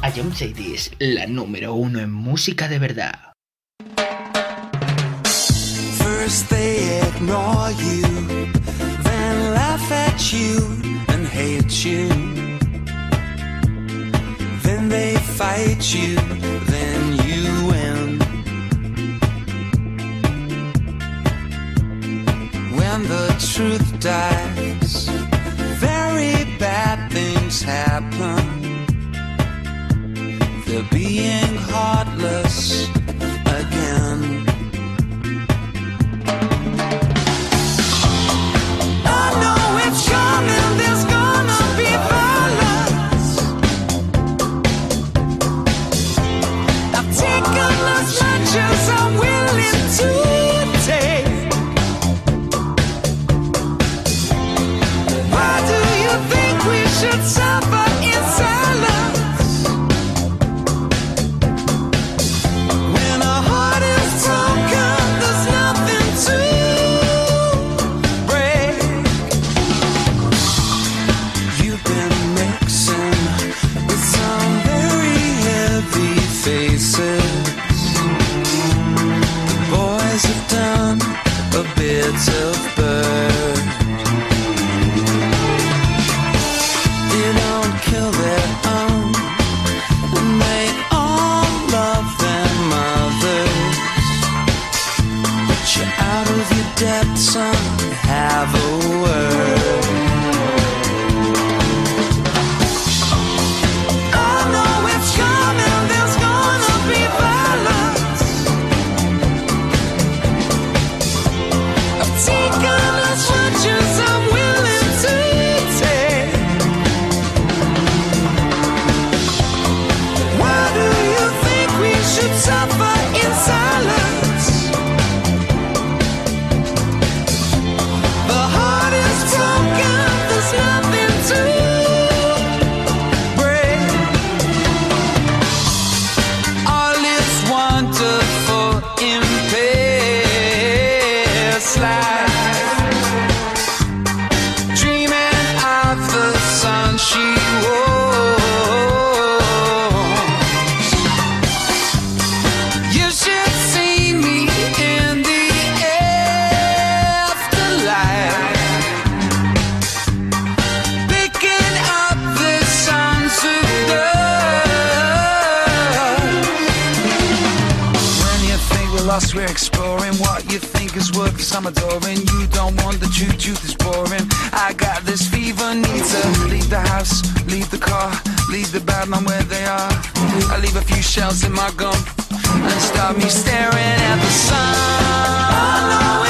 A John Cities, la número uno en música de verdad. First they ignore you, then laugh at you and hate you. Then they fight you, then you win. When the truth dies, very bad things happen. They're being heartless I'm adoring. You don't want the truth, truth is boring. I got this fever, need to leave the house, leave the car, leave the bad man where they are. I leave a few shells in my gum and start me staring at the sun.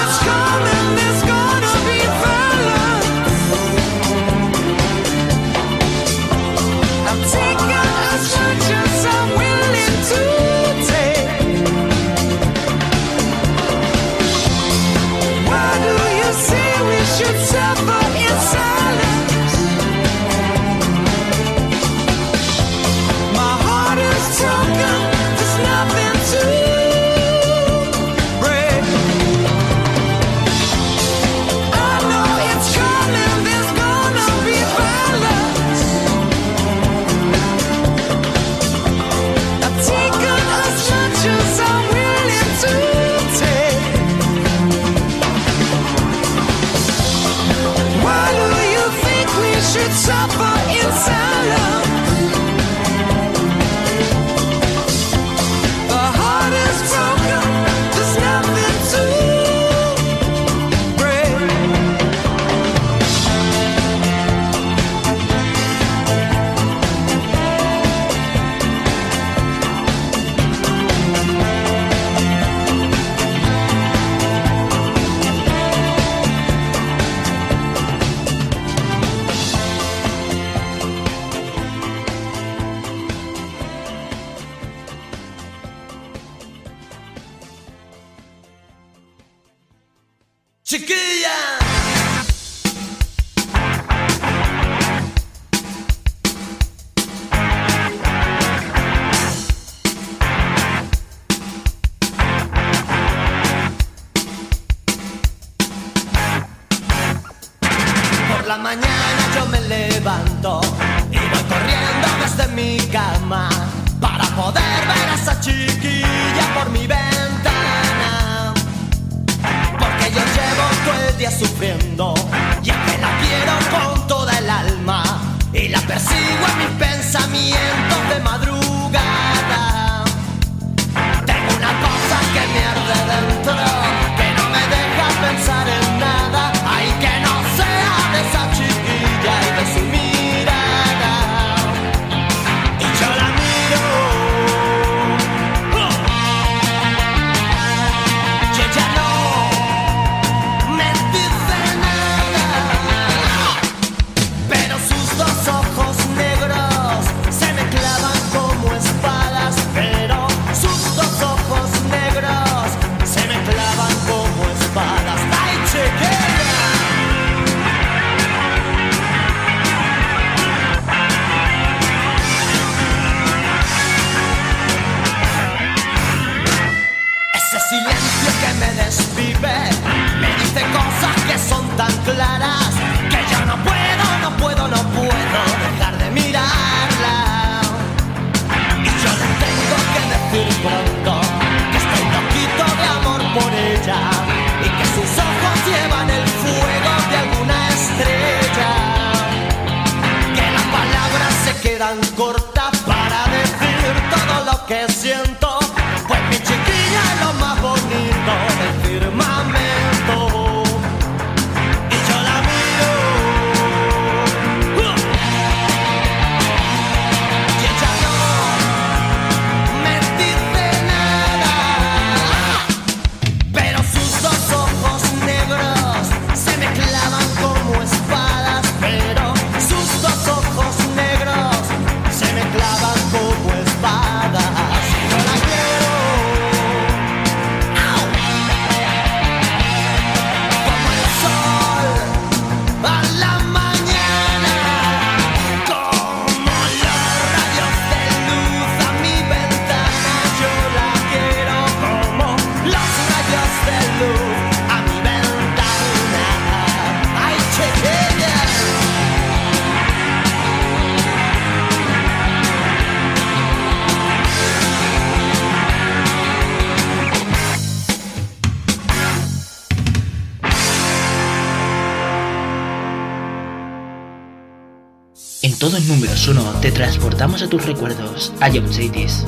Números uno te transportamos a tus recuerdos, a Young Cities.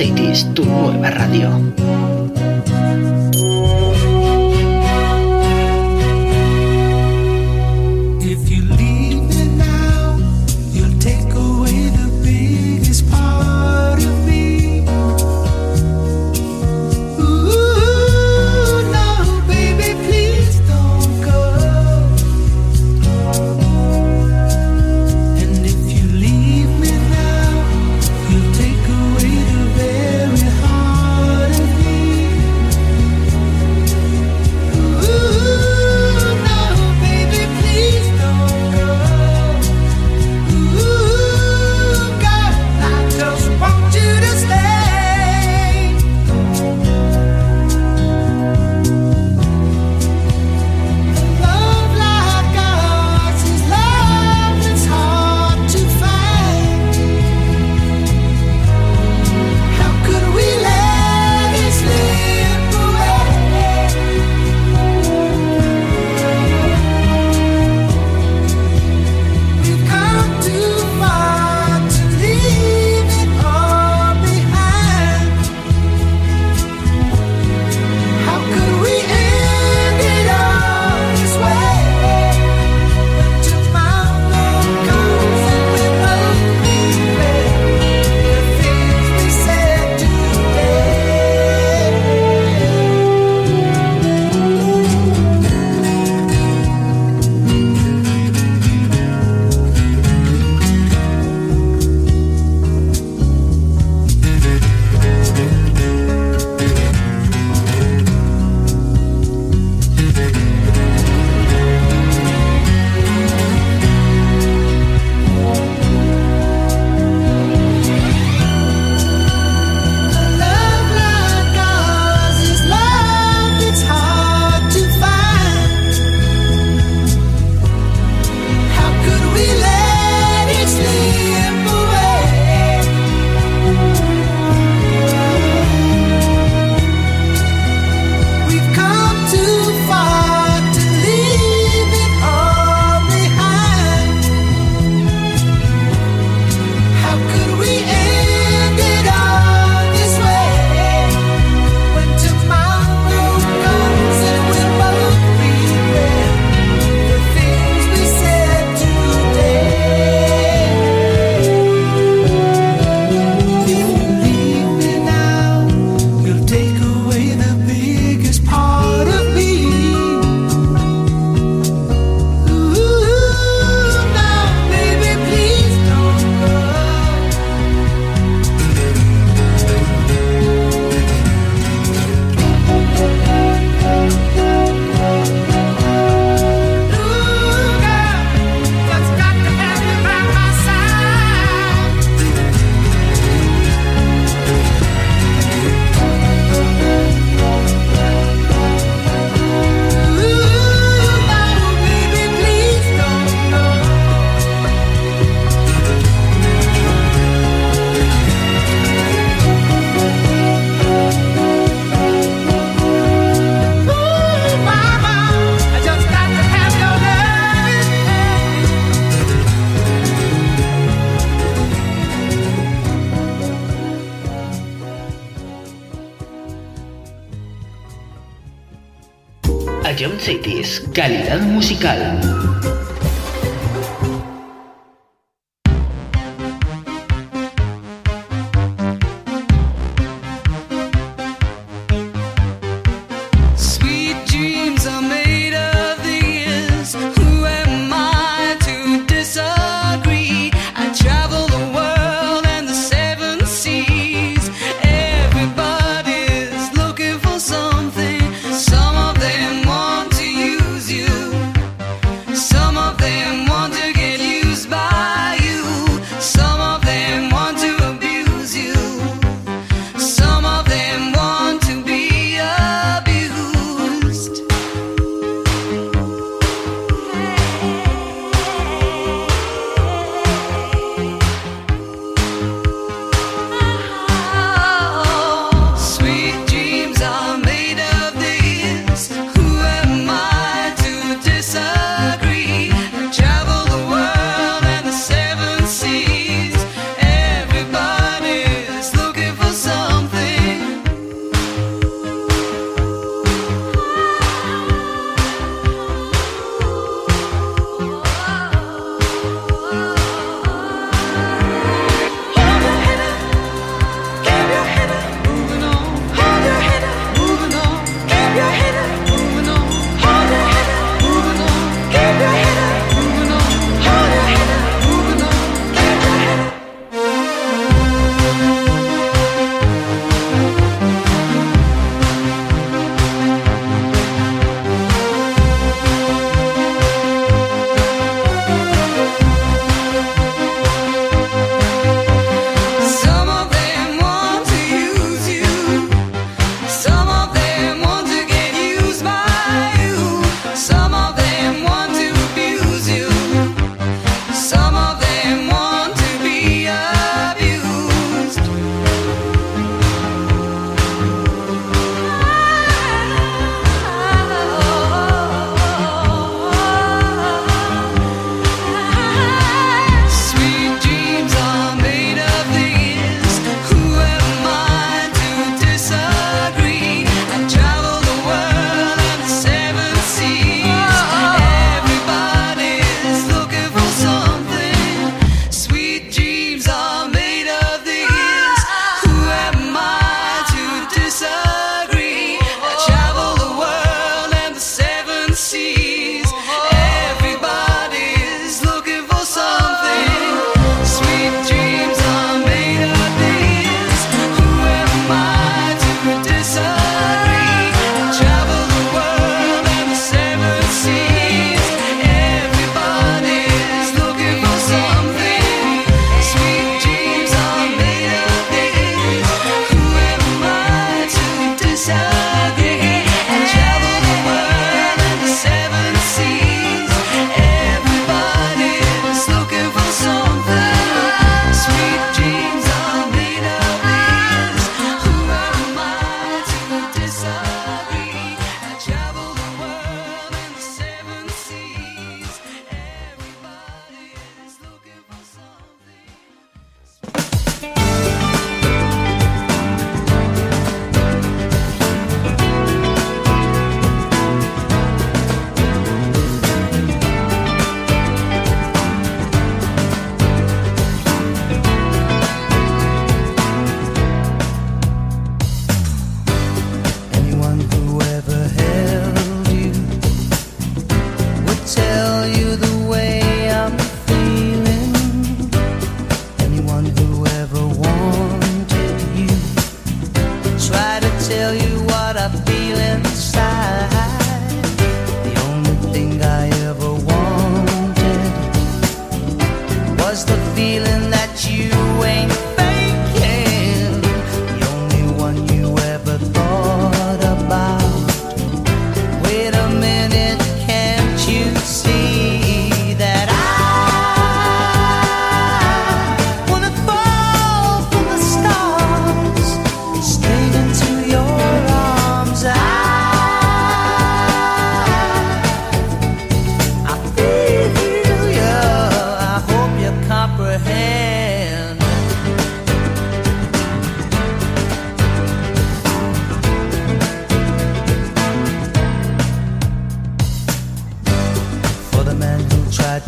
Cities, tu nueva radio. Musical.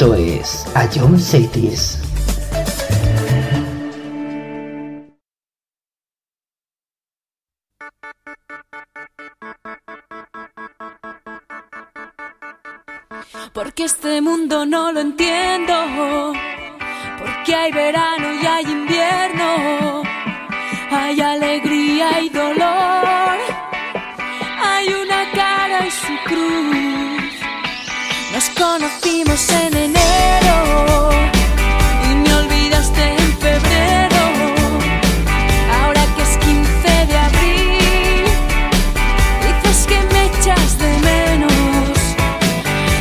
Esto es John Cities. Porque este mundo no lo entiendo. Porque hay verano y hay invierno. Hay alegría y dolor. Hay una cara y su cruz. Nos conocimos en enero. Y me olvidaste en febrero. Ahora que es 15 de abril. Dices que me echas de menos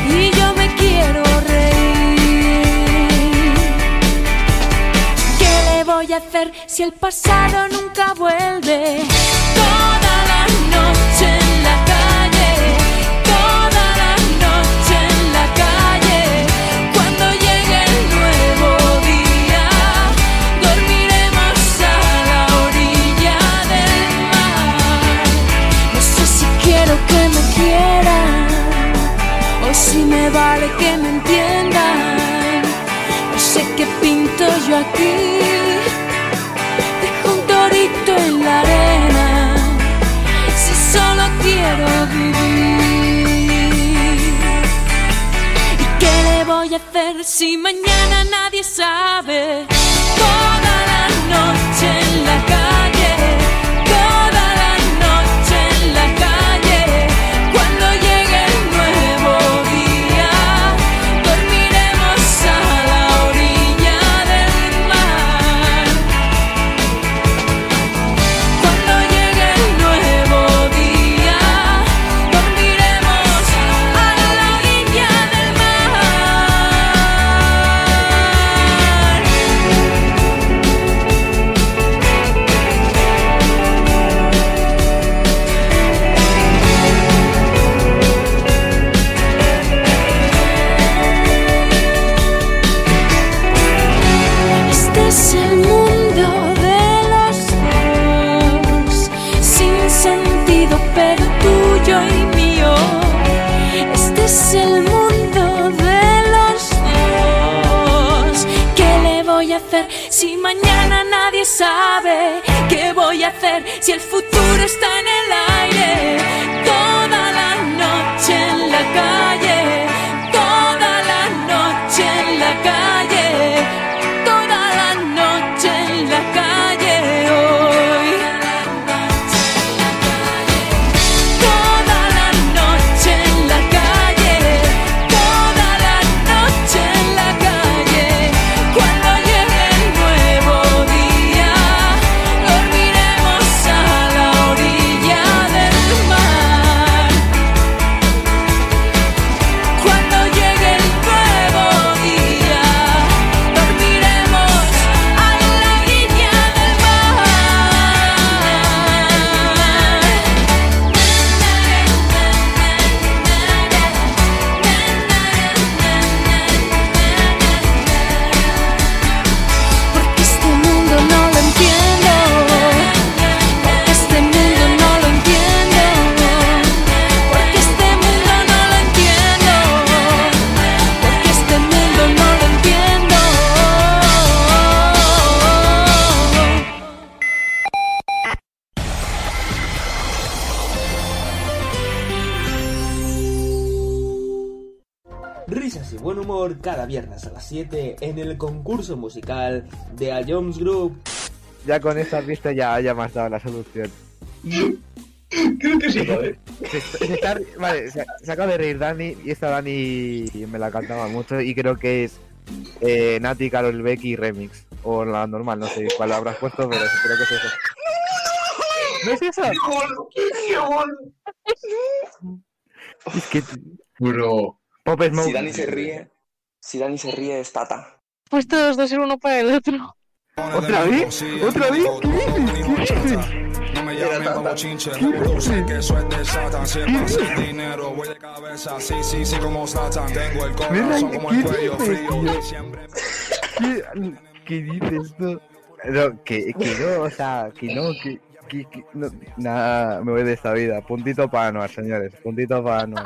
y yo me quiero reír. ¿Qué le voy a hacer si el pasado nunca vuelve? Toda aquí. Dejo un torito en la arena. Si solo quiero vivir. ¿Y qué le voy a hacer si mañana nadie sabe? Toda la noche en la calle. Risas y buen humor cada viernes a las 7 en el concurso musical de A Jones Group. Ya con esta pista ya, ya me has dado la solución. Creo que sí, joder. Se, se está- vale, se, se acaba de reír Dani y esta Dani me la cantaba mucho y creo que es eh, Nati, Carol Becky Remix. O la normal, no sé cuál habrás puesto, pero creo que es eso. ¿No es eso? ¡Qué bueno! ¡Qué bueno! Es que Bro. Pop Smoke. Si Dani se ríe, si Dani se ríe es Tata. Pues todos dos ser uno para el otro. ¿Otra vez? ¿Otra vez? ¿Qué dices? ¿Qué dices? No me Era llamen tata. como chinche, tú sé que eso es de Satan. Si es para hacer dinero, voy de cabeza, sí, sí, sí, como Satan. Tengo el corazón como el ¿Qué dices, frío. tío? Siempre ¿Qué, qué dices tú? No, que, que no, o sea, que no, que, que, que- no, nada, me voy de esta vida. Puntito para Anuar, señores, puntito para Anuar.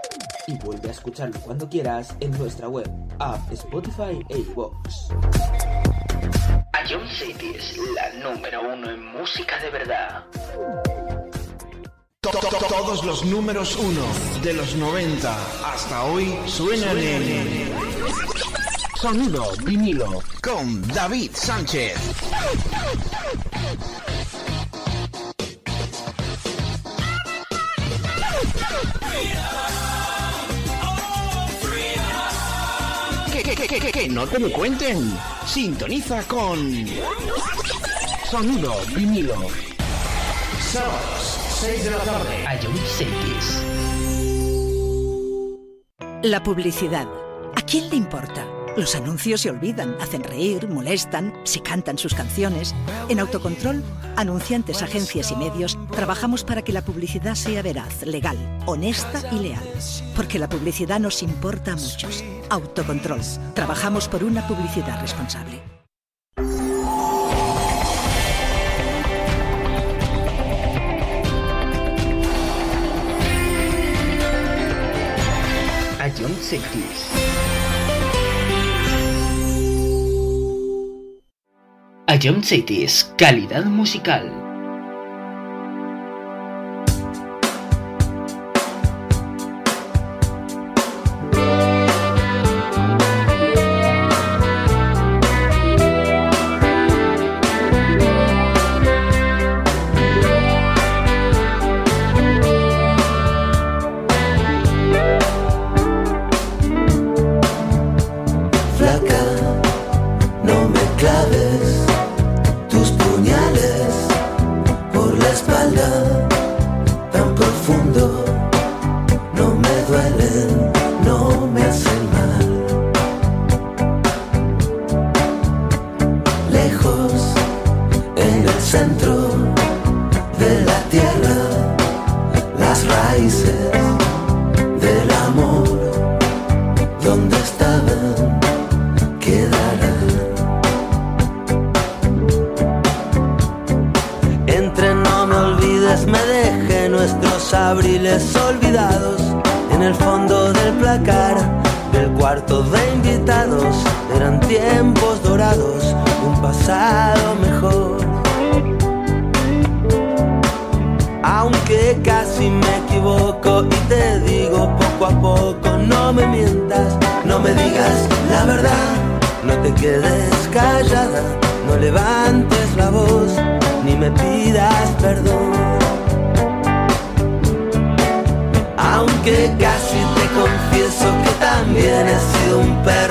Y vuelve a escucharlo cuando quieras en nuestra web, app, Spotify e iVoox. Ion City es la número uno en música de verdad. To- to- Todos los números uno de los 90 hasta hoy suenan en Sonido vinilo con David Sánchez. Que, que, que, que, no te lo cuenten. Sintoniza con Sonido vinilo. Sábados, 6 de la tarde. Ion Cities. La publicidad. ¿A quién le importa? Los anuncios se olvidan, hacen reír, molestan, se cantan sus canciones. En Autocontrol, anunciantes, agencias y medios, trabajamos para que la publicidad sea veraz, legal, honesta y leal. Porque la publicidad nos importa a muchos. Autocontrol. Trabajamos por una publicidad responsable. Ion Cities. Ion Cities, calidad musical. Me pidas perdón. Aunque casi te confieso que también he sido un perro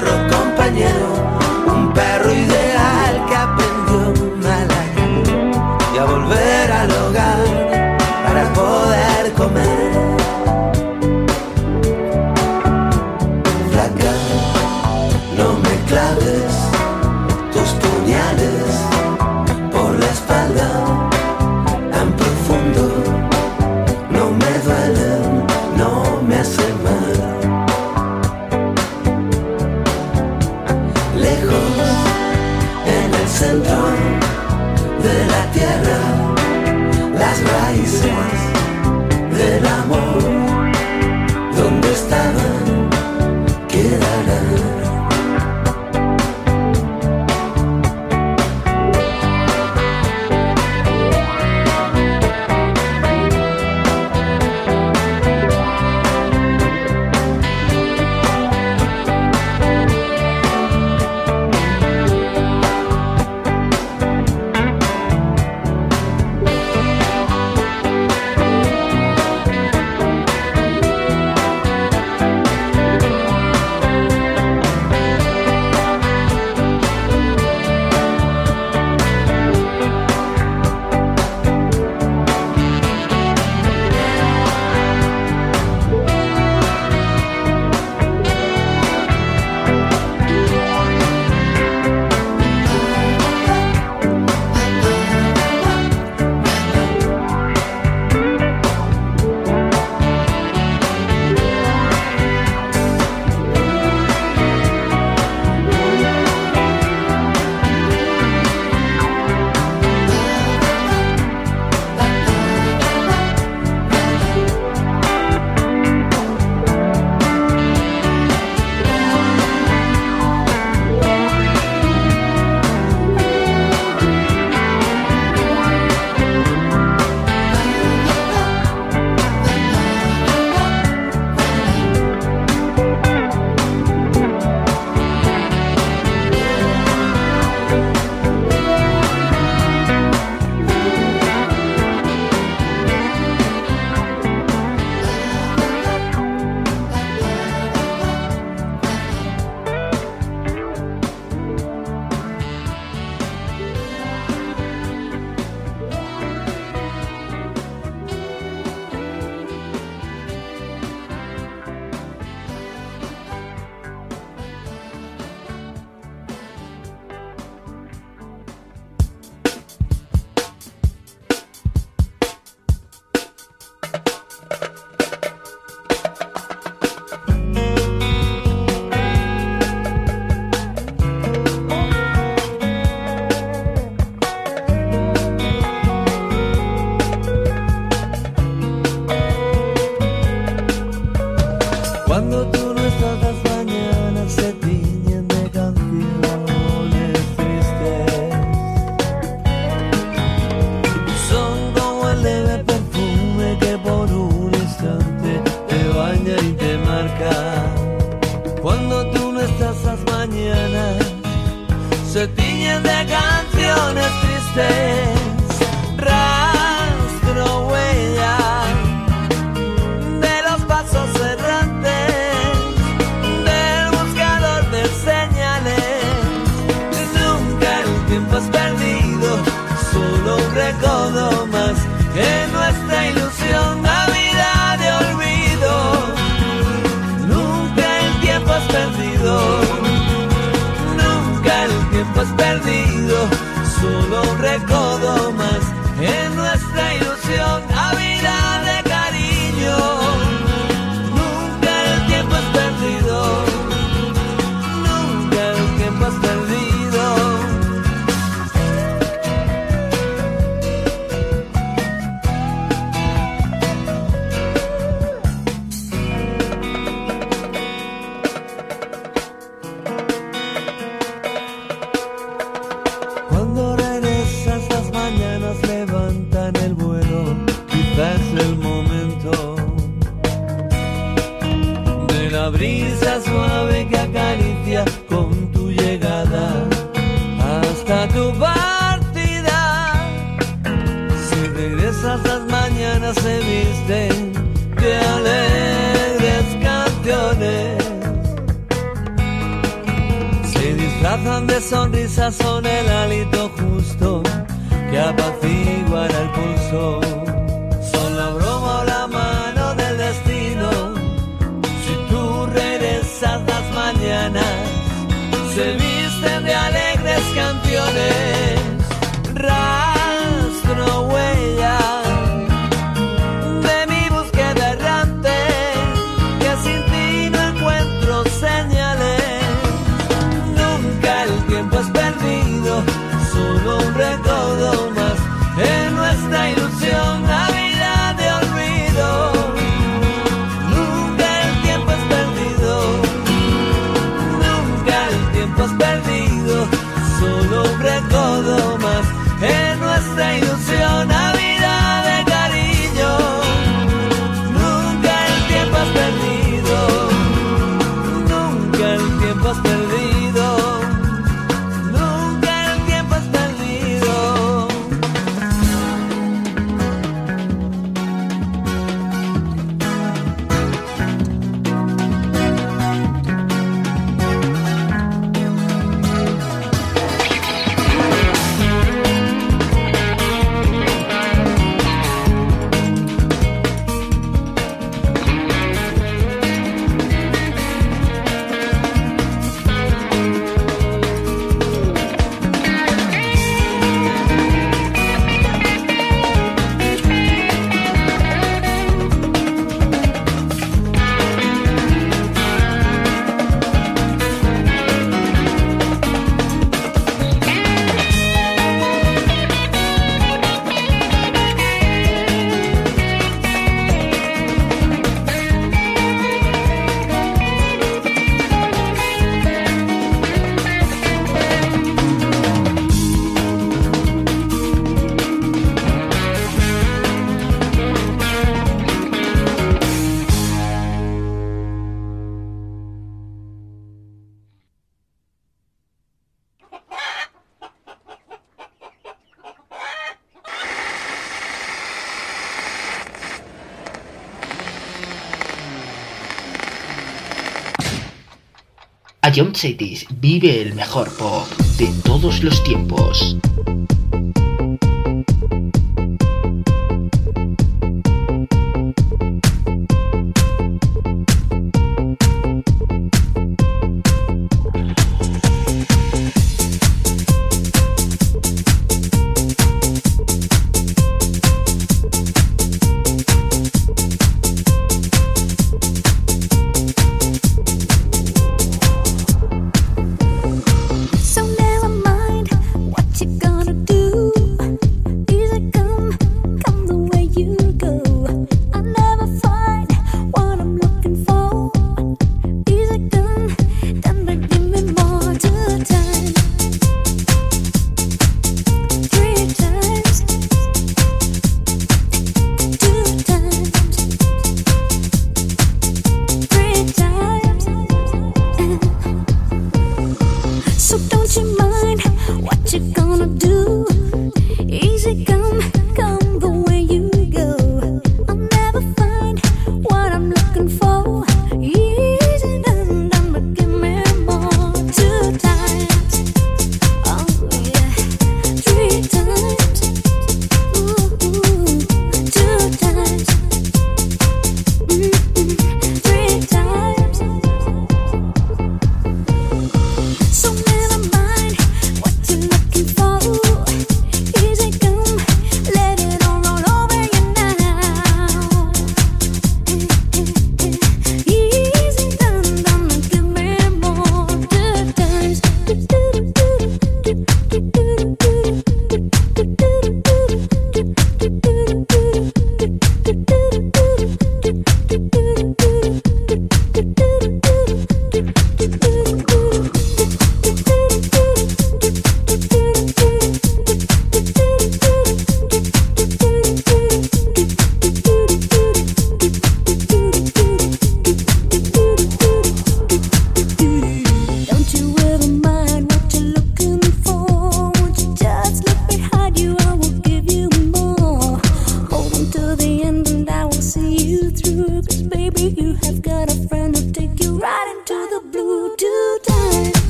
Ion Cities vive el mejor pop de todos los tiempos.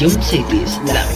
Ion Cities, la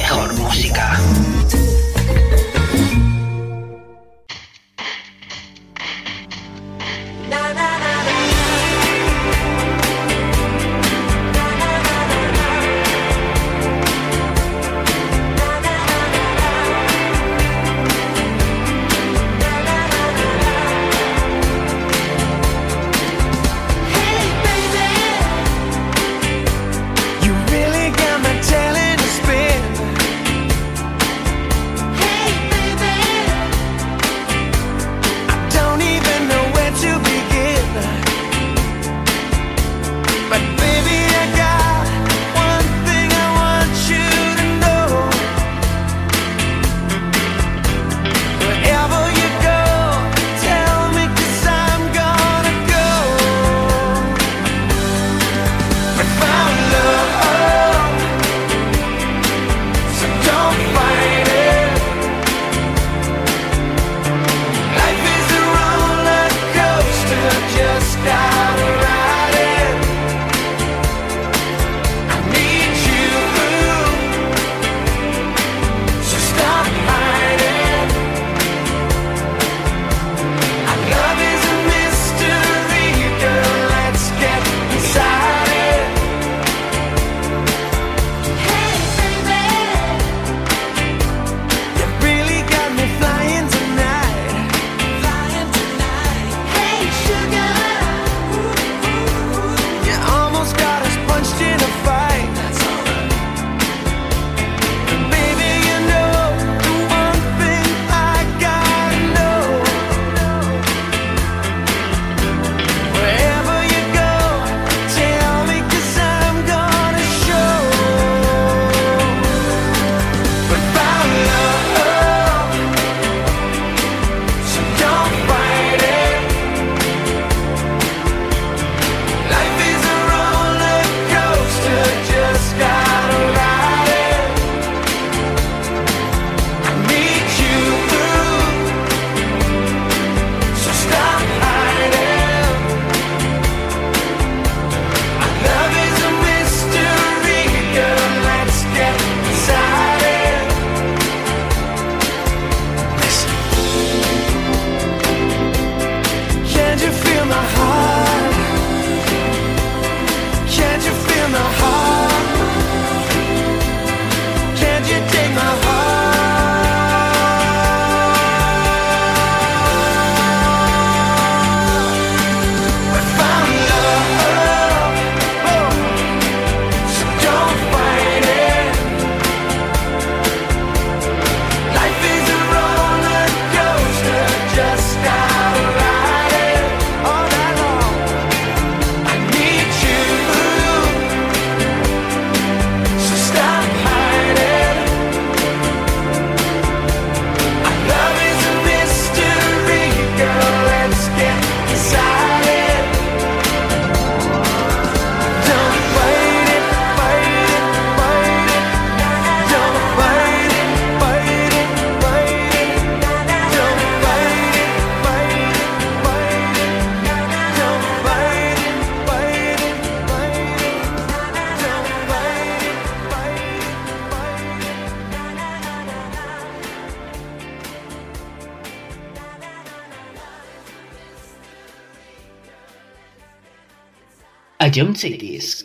a John Cities. Rise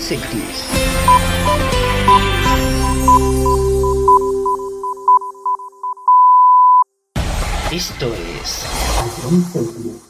Cities. Esto es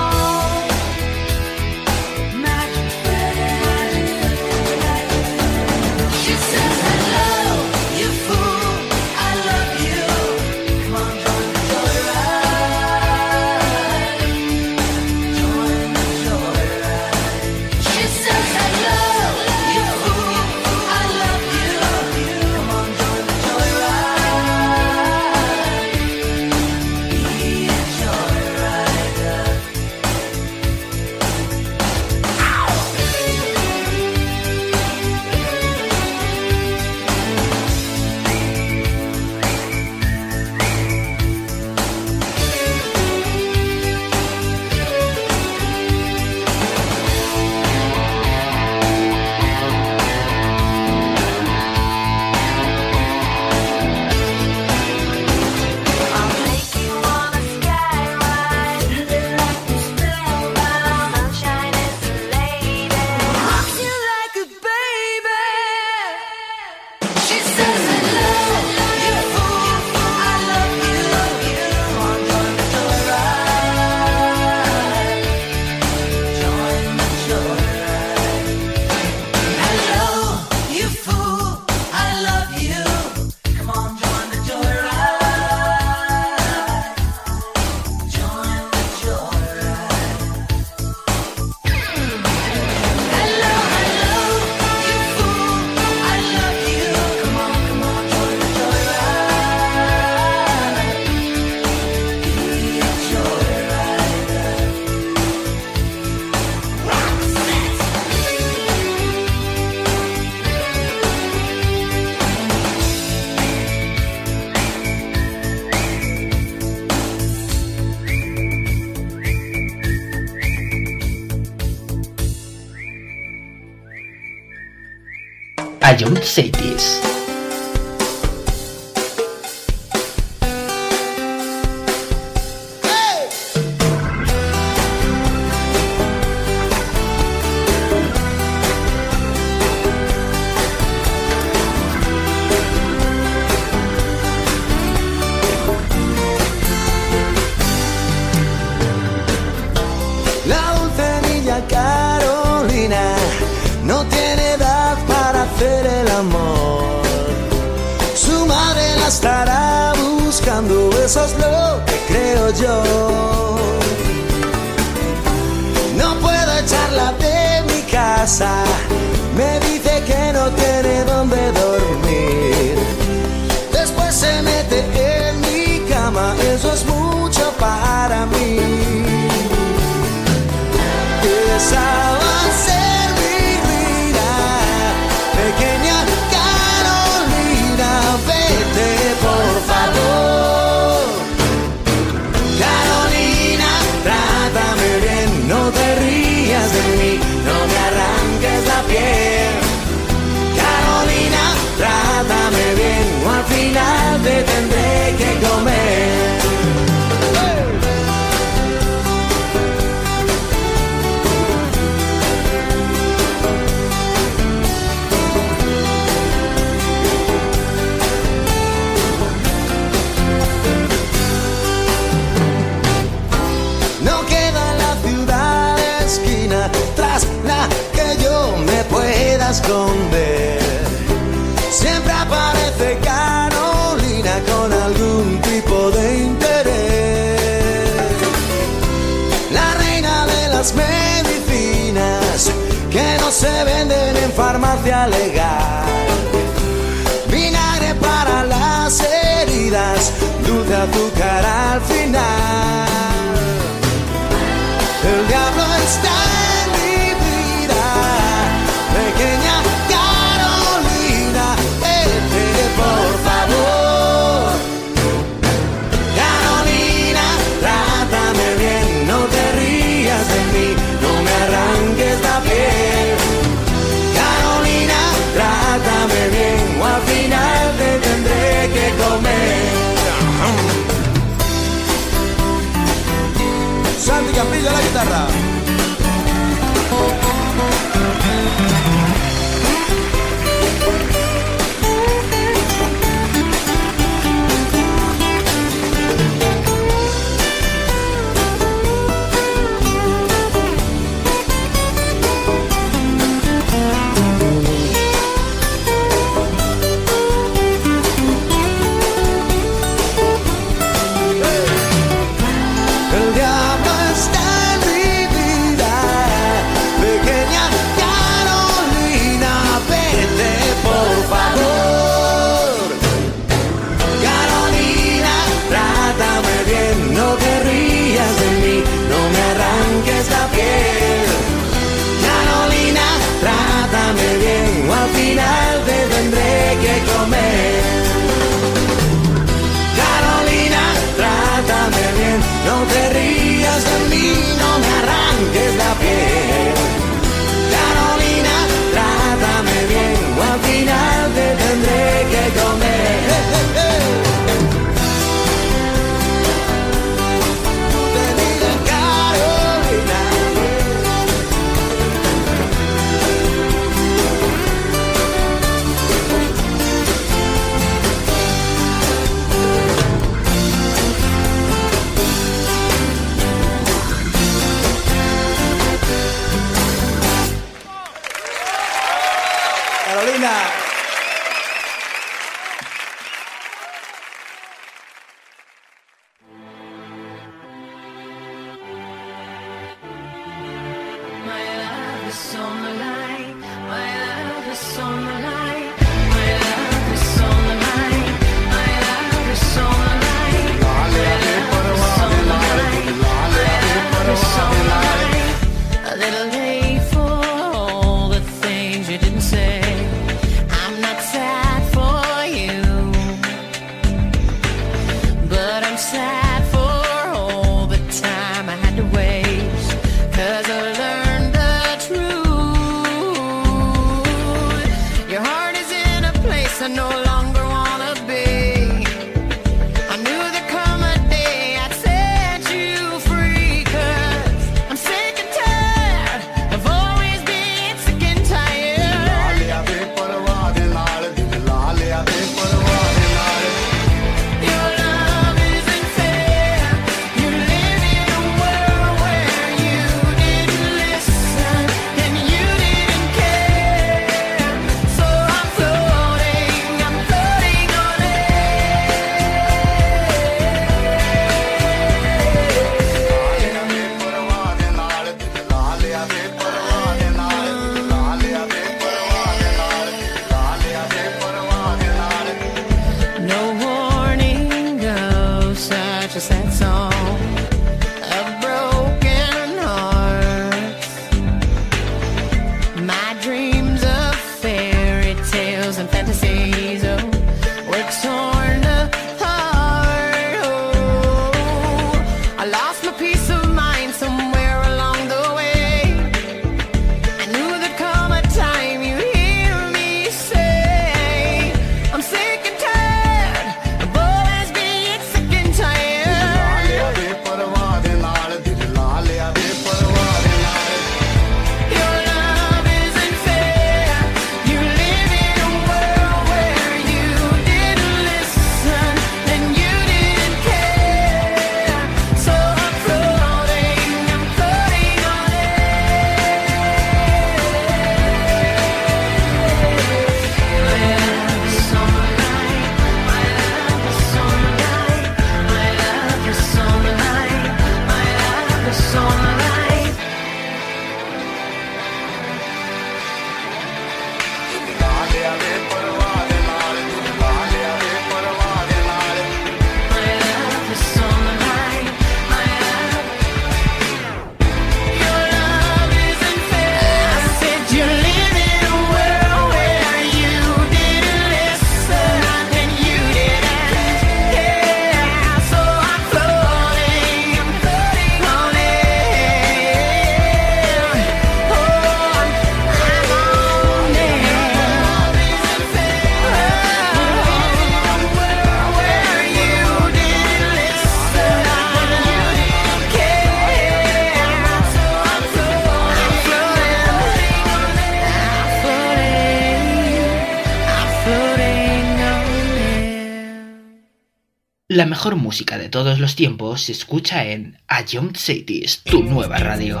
mejor música de todos los tiempos se escucha en A Cities, tu nueva radio.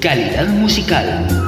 Calidad musical.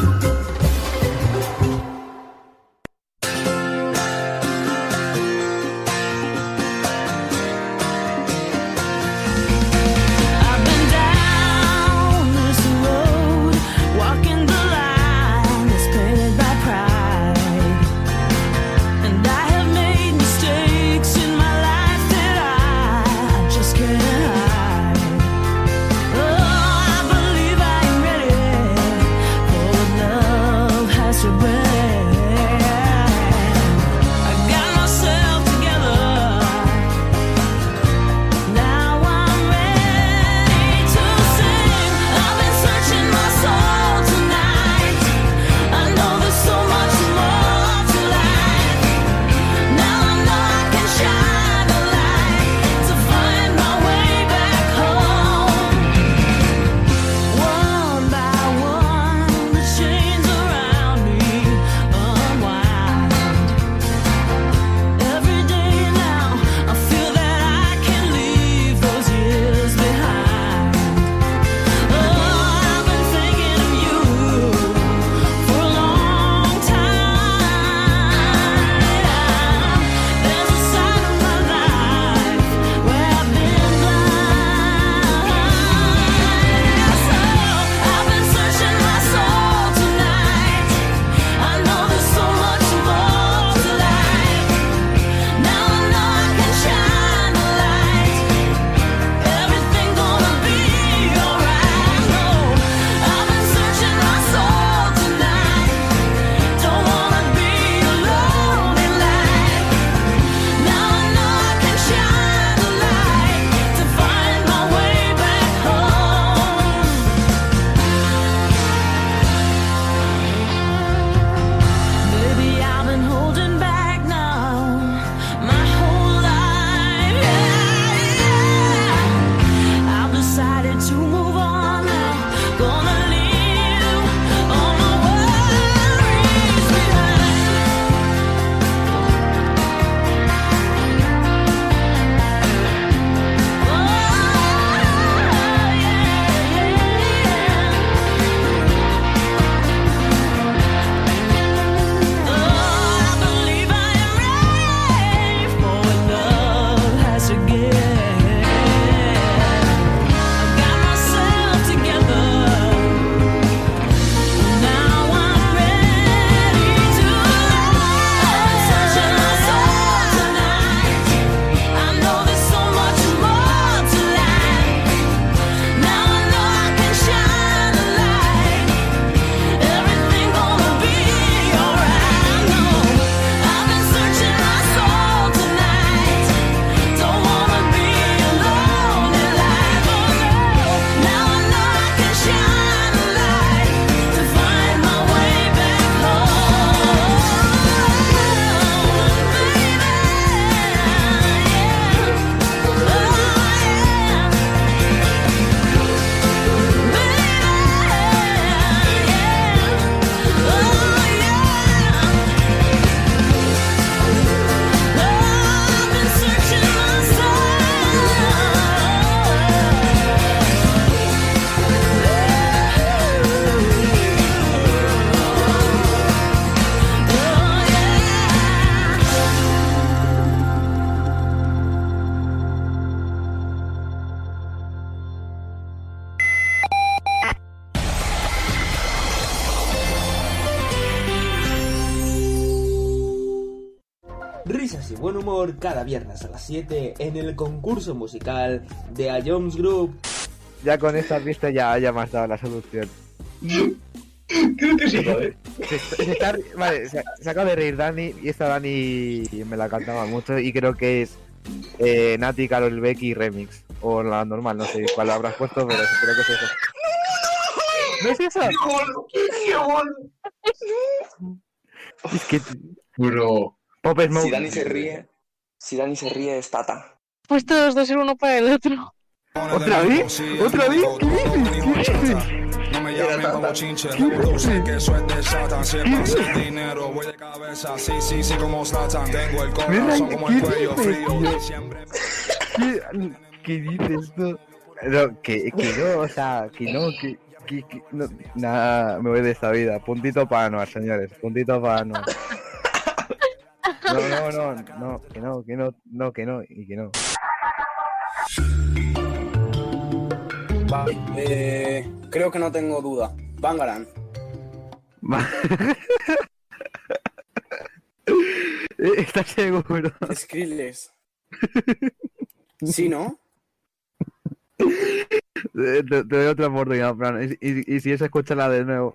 Cada viernes a las 7 en el concurso musical de A Jones Group. Ya con esta pista ya, ya me has dado la solución. Creo que sí, joder. Se, se está- vale, se, se acaba de reír Dani y esta Dani me la cantaba mucho y creo que es eh, Nati, Carol Becky Remix. O la normal, no sé cuál habrás puesto, pero creo que es eso. ¿No es eso? Es que... Bro. Pop Smoke. Si Dani se ríe, si Dani se ríe es Tata. Pues todos dos ser uno para el otro. ¿Otra vez? ¿Otra vez? ¿Qué dices? ¿Qué dices? No me llames como chinche, tú sé que eso es de Satan. Si pasa el dinero, voy de cabeza. Sí, sí, sí, como Satan. Tengo el corazón como el cuello frío. Siempre ¿Qué, qué dices tú? No, que, que no, o sea, que no, que, que, que no, nada, me voy de esta vida. Puntito para Anuar, señores, puntito para Anuar. No, no, no, no, que no, que no, no, que no, y que no. Vale, eh, creo que no tengo duda. Bangaran. ¿Estás seguro? Skrillex. Sí, ¿no? Te, te doy otra oportunidad, Fran, y, y, y si es, escúchala de nuevo.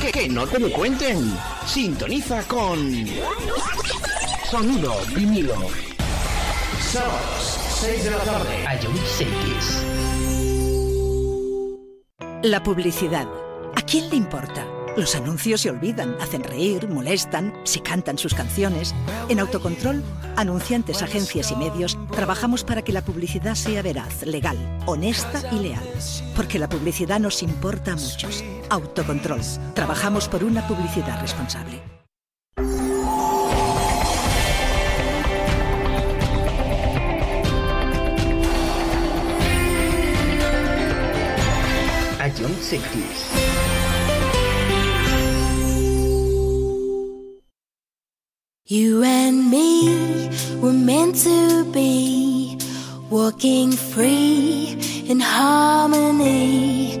Que, que, no te lo cuenten. Sintoniza con Sonido vinilo. Sábados, 6 de la tarde. La publicidad. ¿A quién le importa? Los anuncios se olvidan, hacen reír, molestan, se cantan sus canciones. En Autocontrol, anunciantes, agencias y medios, trabajamos para que la publicidad sea veraz, legal, honesta y leal. Porque la publicidad nos importa a muchos. Autocontrol. Trabajamos por una publicidad responsable. Cities. You and me were meant to be walking free in harmony.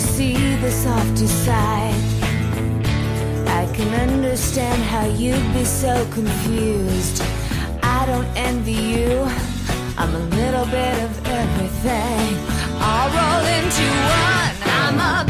see the softer side. I can understand how you'd be so confused. I don't envy you. I'm a little bit of everything. I'll roll into one. I'm a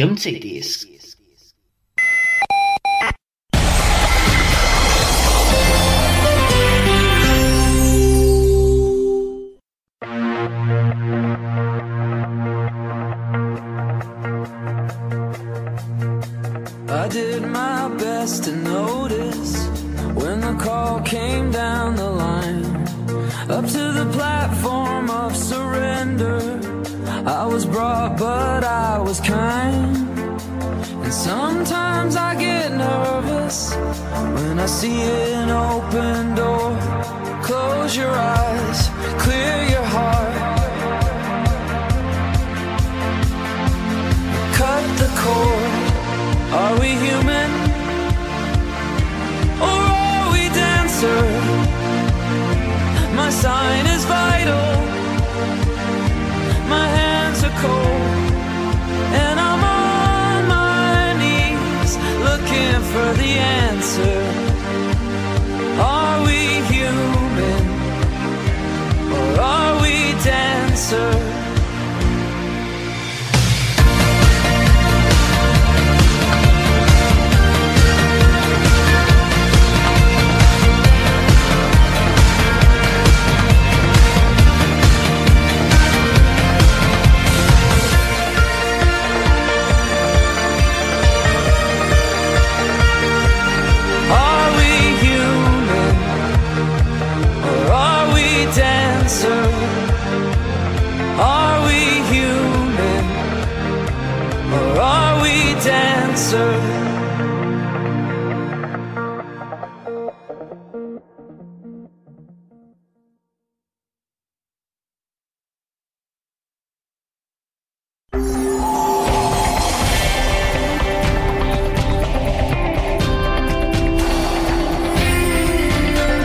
A John